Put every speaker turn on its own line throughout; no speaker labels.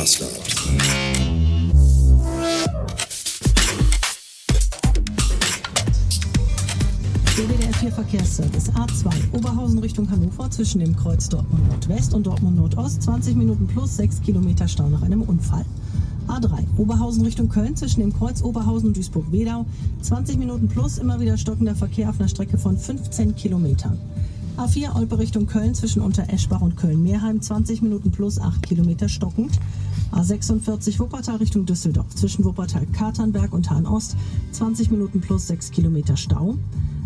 Master.
DWDR 4 Verkehrsservice A2 Oberhausen Richtung Hannover zwischen dem Kreuz Dortmund Nordwest und Dortmund Nordost 20 Minuten plus 6 Kilometer Stau nach einem Unfall. A3 Oberhausen Richtung Köln zwischen dem Kreuz Oberhausen und Duisburg-Wedau 20 Minuten plus immer wieder stockender Verkehr auf einer Strecke von 15 Kilometern. A4 Olpe Richtung Köln zwischen Untereschbach und Köln-Meerheim 20 Minuten plus 8 Kilometer stockend. A46 Wuppertal Richtung Düsseldorf zwischen Wuppertal-Katernberg und Hahn-Ost 20 Minuten plus 6 Kilometer Stau.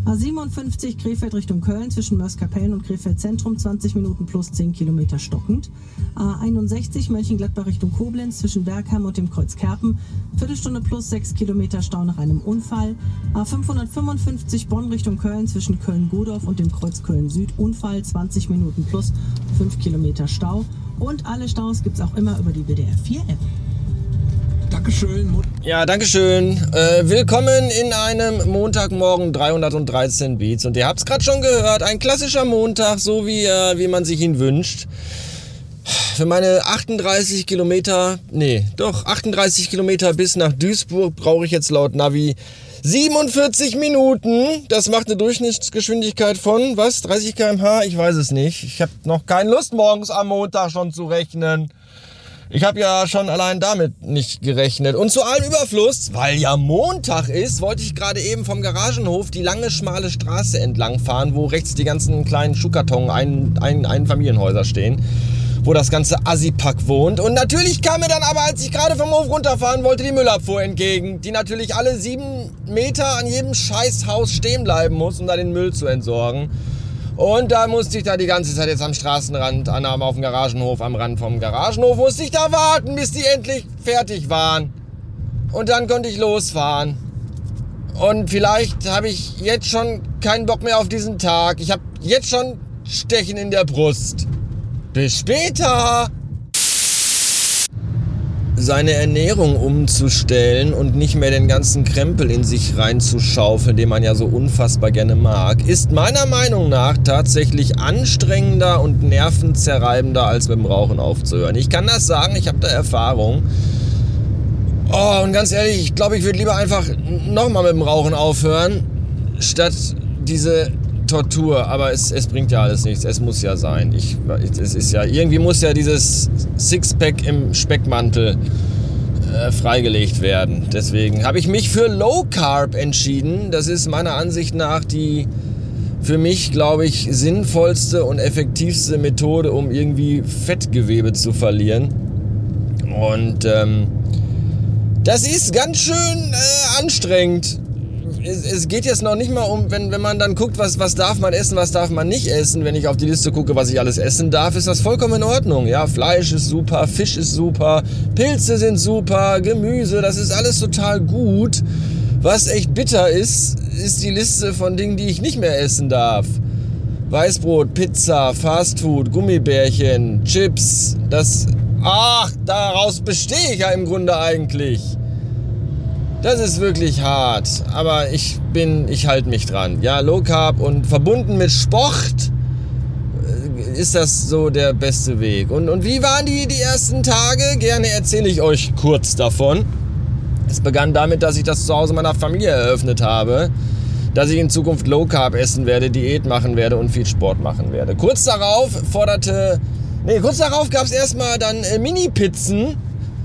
A57 Krefeld Richtung Köln zwischen Mörs-Kapellen und Krefeld Zentrum 20 Minuten plus 10 Kilometer stockend. A61 Mönchengladbach Richtung Koblenz zwischen Bergheim und dem Kreuz Kerpen Viertelstunde plus 6 Kilometer Stau nach einem Unfall. A555 Bonn Richtung Köln zwischen Köln-Godorf und dem Kreuz Köln Süd Unfall 20 Minuten plus 5 Kilometer Stau. Und alle Staus gibt's auch immer über die WDR 4 App.
Dankeschön.
Ja, Dankeschön. Äh, willkommen in einem Montagmorgen 313 Beats. Und ihr habt's gerade schon gehört, ein klassischer Montag, so wie, äh, wie man sich ihn wünscht. Für meine 38 Kilometer, nee, doch 38 Kilometer bis nach Duisburg brauche ich jetzt laut Navi 47 Minuten. Das macht eine Durchschnittsgeschwindigkeit von, was, 30 km/h? Ich weiß es nicht. Ich habe noch keine Lust, morgens am Montag schon zu rechnen. Ich habe ja schon allein damit nicht gerechnet. Und zu allem Überfluss, weil ja Montag ist, wollte ich gerade eben vom Garagenhof die lange, schmale Straße entlang fahren, wo rechts die ganzen kleinen Schuhkarton, ein, ein, Einfamilienhäuser stehen, wo das ganze Assipack wohnt. Und natürlich kam mir dann aber, als ich gerade vom Hof runterfahren wollte, die Müllabfuhr entgegen, die natürlich alle sieben Meter an jedem Scheißhaus stehen bleiben muss, um da den Müll zu entsorgen. Und da musste ich da die ganze Zeit jetzt am Straßenrand, an, auf dem Garagenhof, am Rand vom Garagenhof, musste ich da warten, bis die endlich fertig waren. Und dann konnte ich losfahren. Und vielleicht habe ich jetzt schon keinen Bock mehr auf diesen Tag. Ich habe jetzt schon Stechen in der Brust. Bis später! Seine Ernährung umzustellen und nicht mehr den ganzen Krempel in sich reinzuschaufeln, den man ja so unfassbar gerne mag, ist meiner Meinung nach tatsächlich anstrengender und nervenzerreibender, als dem Rauchen aufzuhören. Ich kann das sagen, ich habe da Erfahrung. Oh, und ganz ehrlich, ich glaube, ich würde lieber einfach nochmal mit dem Rauchen aufhören, statt diese Tortur. Aber es, es bringt ja alles nichts. Es muss ja sein. Ich, es ist ja, irgendwie muss ja dieses Sixpack im Speckmantel äh, freigelegt werden. Deswegen habe ich mich für Low Carb entschieden. Das ist meiner Ansicht nach die für mich, glaube ich, sinnvollste und effektivste Methode, um irgendwie Fettgewebe zu verlieren. Und ähm, das ist ganz schön äh, anstrengend. Es, es, geht jetzt noch nicht mal um, wenn, wenn man dann guckt, was, was darf man essen, was darf man nicht essen. Wenn ich auf die Liste gucke, was ich alles essen darf, ist das vollkommen in Ordnung. Ja, Fleisch ist super, Fisch ist super, Pilze sind super, Gemüse, das ist alles total gut. Was echt bitter ist, ist die Liste von Dingen, die ich nicht mehr essen darf. Weißbrot, Pizza, Fastfood, Gummibärchen, Chips, das... Ach, daraus bestehe ich ja im Grunde eigentlich. Das ist wirklich hart, aber ich bin, ich halte mich dran. Ja, Low Carb und verbunden mit Sport ist das so der beste Weg. Und, und wie waren die, die ersten Tage? Gerne erzähle ich euch kurz davon. Es begann damit, dass ich das zu Hause meiner Familie eröffnet habe, dass ich in Zukunft Low Carb essen werde, Diät machen werde und viel Sport machen werde. Kurz darauf forderte, nee, kurz darauf gab es erstmal dann äh, Mini-Pizzen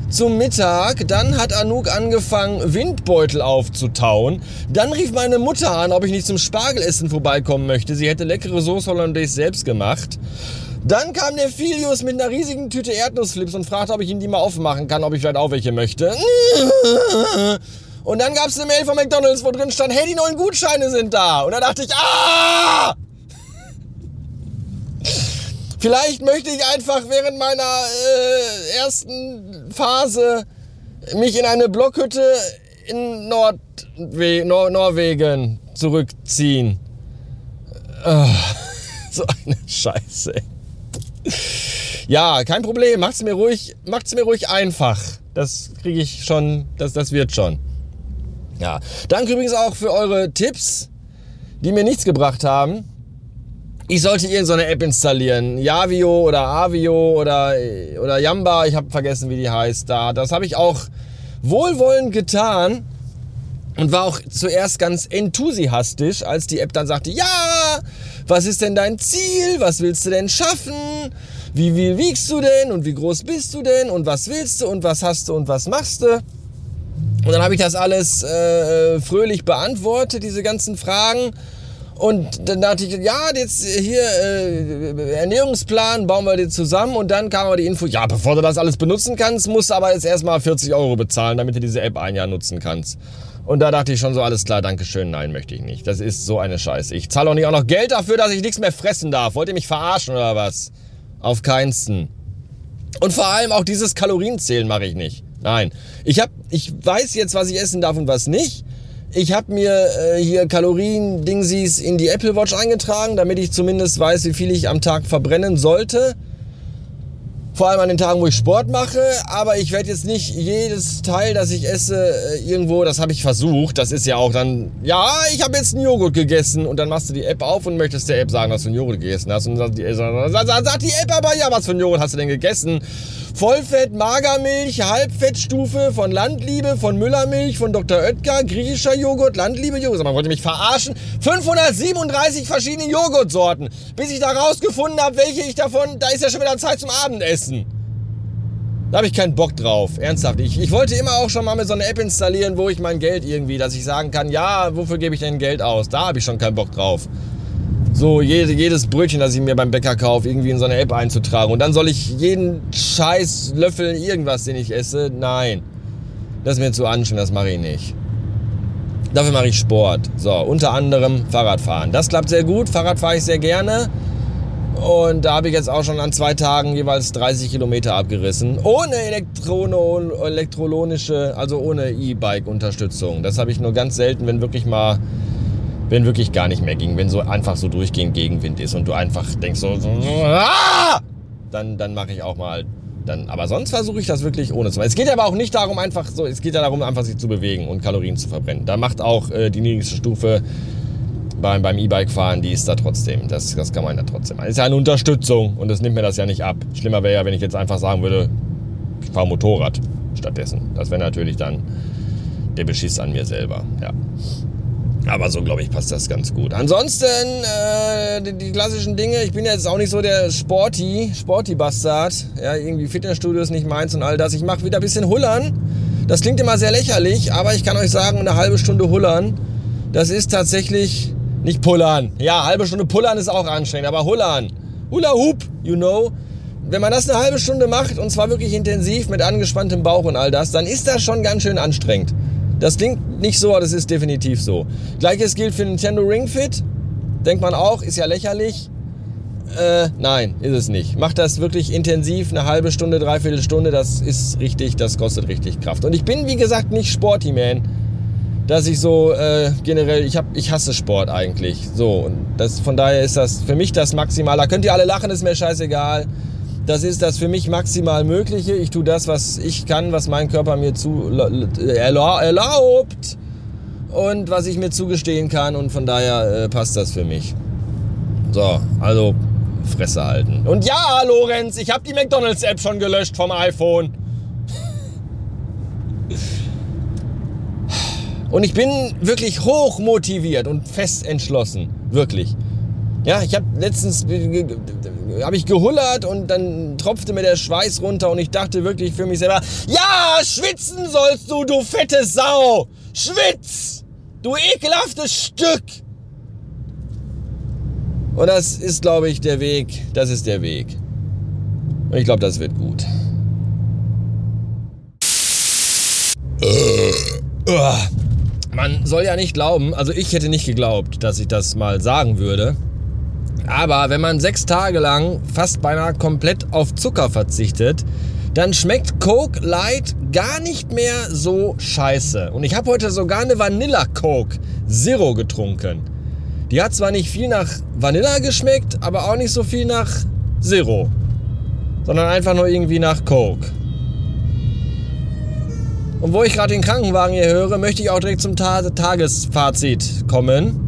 zum Mittag. Dann hat Anouk angefangen, Windbeutel aufzutauen. Dann rief meine Mutter an, ob ich nicht zum Spargelessen vorbeikommen möchte. Sie hätte leckere Soße Hollandaise selbst gemacht. Dann kam der Filius mit einer riesigen Tüte Erdnussflips und fragte, ob ich ihm die mal aufmachen kann, ob ich vielleicht auch welche möchte. Und dann gab es eine Mail von McDonalds, wo drin stand, hey, die neuen Gutscheine sind da. Und da dachte ich, ah! Vielleicht möchte ich einfach während meiner äh, ersten Phase mich in eine Blockhütte in Nordwe Nor Norwegen zurückziehen. Oh, so eine Scheiße. Ja, kein Problem. Macht's mir ruhig, macht's mir ruhig einfach. Das kriege ich schon, das, das wird schon. Ja. Danke übrigens auch für eure Tipps, die mir nichts gebracht haben. Ich sollte irgendeine App installieren. Yavio oder Avio oder, oder Yamba, ich habe vergessen, wie die heißt. Da, das habe ich auch wohlwollend getan und war auch zuerst ganz enthusiastisch, als die App dann sagte, ja, was ist denn dein Ziel? Was willst du denn schaffen? Wie viel wiegst du denn? Und wie groß bist du denn? Und was willst du? Und was hast du? Und was machst du? Und dann habe ich das alles äh, fröhlich beantwortet, diese ganzen Fragen. Und dann dachte ich, ja, jetzt hier äh, Ernährungsplan bauen wir dir zusammen und dann kam aber die Info, ja, bevor du das alles benutzen kannst, musst du aber jetzt erstmal 40 Euro bezahlen, damit du diese App ein Jahr nutzen kannst. Und da dachte ich schon so, alles klar, Dankeschön, nein, möchte ich nicht. Das ist so eine Scheiße. Ich zahle auch nicht auch noch Geld dafür, dass ich nichts mehr fressen darf. Wollt ihr mich verarschen oder was? Auf keinsten. Und vor allem auch dieses Kalorienzählen mache ich nicht. Nein. Ich, hab, ich weiß jetzt, was ich essen darf und was nicht. Ich habe mir äh, hier Kalorien-Dingsies in die Apple Watch eingetragen, damit ich zumindest weiß, wie viel ich am Tag verbrennen sollte. Vor allem an den Tagen, wo ich Sport mache. Aber ich werde jetzt nicht jedes Teil, das ich esse, äh, irgendwo, das habe ich versucht. Das ist ja auch dann, ja, ich habe jetzt einen Joghurt gegessen. Und dann machst du die App auf und möchtest der App sagen, dass du einen Joghurt gegessen hast. Und dann sagt die App aber, ja, was für einen Joghurt hast du denn gegessen? Vollfett, Magermilch, Halbfettstufe von Landliebe, von Müllermilch, von Dr. Oetker, griechischer Joghurt, Landliebe Joghurt. Man wollte mich verarschen. 537 verschiedene Joghurtsorten. Bis ich da rausgefunden habe, welche ich davon, da ist ja schon wieder Zeit zum Abendessen. Da habe ich keinen Bock drauf. Ernsthaft. Ich, ich wollte immer auch schon mal mit so einer App installieren, wo ich mein Geld irgendwie, dass ich sagen kann, ja, wofür gebe ich denn Geld aus? Da habe ich schon keinen Bock drauf so jede, jedes Brötchen, das ich mir beim Bäcker kaufe, irgendwie in so eine App einzutragen. Und dann soll ich jeden Scheiß Löffel irgendwas, den ich esse. Nein. Das ist mir zu anstrengend, das mache ich nicht. Dafür mache ich Sport. So, unter anderem Fahrradfahren. Das klappt sehr gut. Fahrrad fahre ich sehr gerne. Und da habe ich jetzt auch schon an zwei Tagen jeweils 30 Kilometer abgerissen. Ohne Elektrono, elektrolonische, also ohne E-Bike-Unterstützung. Das habe ich nur ganz selten, wenn wirklich mal wenn wirklich gar nicht mehr ging, wenn so einfach so durchgehend Gegenwind ist und du einfach denkst so, so ah! dann, dann mache ich auch mal dann, aber sonst versuche ich das wirklich ohne zu machen. Es geht aber auch nicht darum, einfach so, es geht ja darum, einfach sich zu bewegen und Kalorien zu verbrennen. Da macht auch äh, die niedrigste Stufe beim, beim E-Bike fahren, die ist da trotzdem. Das, das kann man ja trotzdem. Das ist ja eine Unterstützung und das nimmt mir das ja nicht ab. Schlimmer wäre ja, wenn ich jetzt einfach sagen würde, ich fahre Motorrad stattdessen. Das wäre natürlich dann der Beschiss an mir selber. Ja. Aber so, glaube ich, passt das ganz gut. Ansonsten, äh, die, die, klassischen Dinge. Ich bin jetzt auch nicht so der Sporty, Sporty-Bastard. Ja, irgendwie Fitnessstudio ist nicht meins und all das. Ich mache wieder ein bisschen Hullern. Das klingt immer sehr lächerlich, aber ich kann euch sagen, eine halbe Stunde Hullern, das ist tatsächlich nicht Pullern. Ja, halbe Stunde Pullern ist auch anstrengend, aber Hullern. Hula Hoop, you know. Wenn man das eine halbe Stunde macht und zwar wirklich intensiv mit angespanntem Bauch und all das, dann ist das schon ganz schön anstrengend. Das klingt nicht so, aber das ist definitiv so. Gleiches gilt für Nintendo Ring Fit. Denkt man auch, ist ja lächerlich. Äh, nein, ist es nicht. Macht das wirklich intensiv, eine halbe Stunde, dreiviertel Stunde, das ist richtig, das kostet richtig Kraft. Und ich bin, wie gesagt, nicht Sporty Man, dass ich so äh, generell, ich, hab, ich hasse Sport eigentlich. So, und das, von daher ist das für mich das Maximal. Da könnt ihr alle lachen, ist mir scheißegal. Das ist das für mich maximal Mögliche. Ich tue das, was ich kann, was mein Körper mir zu erlaubt und was ich mir zugestehen kann. Und von daher äh, passt das für mich. So, also Fresse halten. Und ja, Lorenz, ich habe die McDonalds-App schon gelöscht vom iPhone. Und ich bin wirklich hoch motiviert und fest entschlossen. Wirklich. Ja, ich habe letztens habe ich gehullert und dann tropfte mir der Schweiß runter und ich dachte wirklich für mich selber, ja, schwitzen sollst du, du fette Sau! Schwitz! Du ekelhaftes Stück! Und das ist, glaube ich, der Weg. Das ist der Weg. Und ich glaube, das wird gut. Man soll ja nicht glauben, also ich hätte nicht geglaubt, dass ich das mal sagen würde. Aber wenn man sechs Tage lang fast beinahe komplett auf Zucker verzichtet, dann schmeckt Coke Light gar nicht mehr so scheiße. Und ich habe heute sogar eine Vanilla Coke Zero getrunken. Die hat zwar nicht viel nach Vanilla geschmeckt, aber auch nicht so viel nach Zero. Sondern einfach nur irgendwie nach Coke. Und wo ich gerade den Krankenwagen hier höre, möchte ich auch direkt zum Ta Tagesfazit kommen.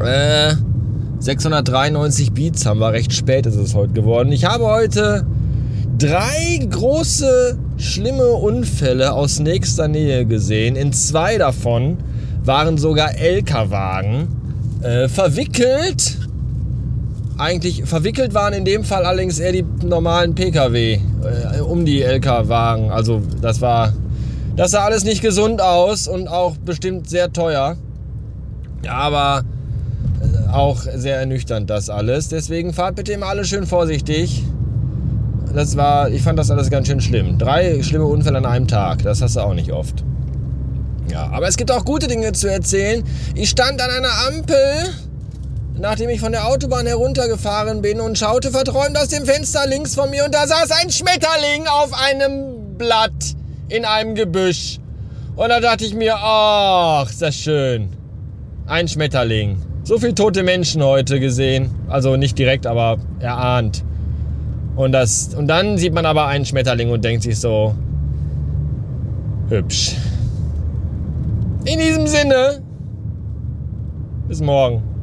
Äh, 693 Beats haben wir, recht spät ist es heute geworden. Ich habe heute drei große, schlimme Unfälle aus nächster Nähe gesehen. In zwei davon waren sogar LKW-Wagen äh, verwickelt. Eigentlich verwickelt waren in dem Fall allerdings eher die normalen Pkw äh, um die LKW-Wagen. Also das war, das sah alles nicht gesund aus und auch bestimmt sehr teuer. Aber äh, auch sehr ernüchternd das alles. Deswegen fahrt bitte immer alle schön vorsichtig. Das war, ich fand das alles ganz schön schlimm. Drei schlimme Unfälle an einem Tag, das hast du auch nicht oft. Ja, aber es gibt auch gute Dinge zu erzählen. Ich stand an einer Ampel, nachdem ich von der Autobahn heruntergefahren bin und schaute verträumt aus dem Fenster links von mir und da saß ein Schmetterling auf einem Blatt in einem Gebüsch. Und da dachte ich mir, ach, ist das schön. Ein Schmetterling. So viele tote Menschen heute gesehen. Also nicht direkt, aber erahnt. Und, das, und dann sieht man aber einen Schmetterling und denkt sich so, hübsch. In diesem Sinne, bis morgen.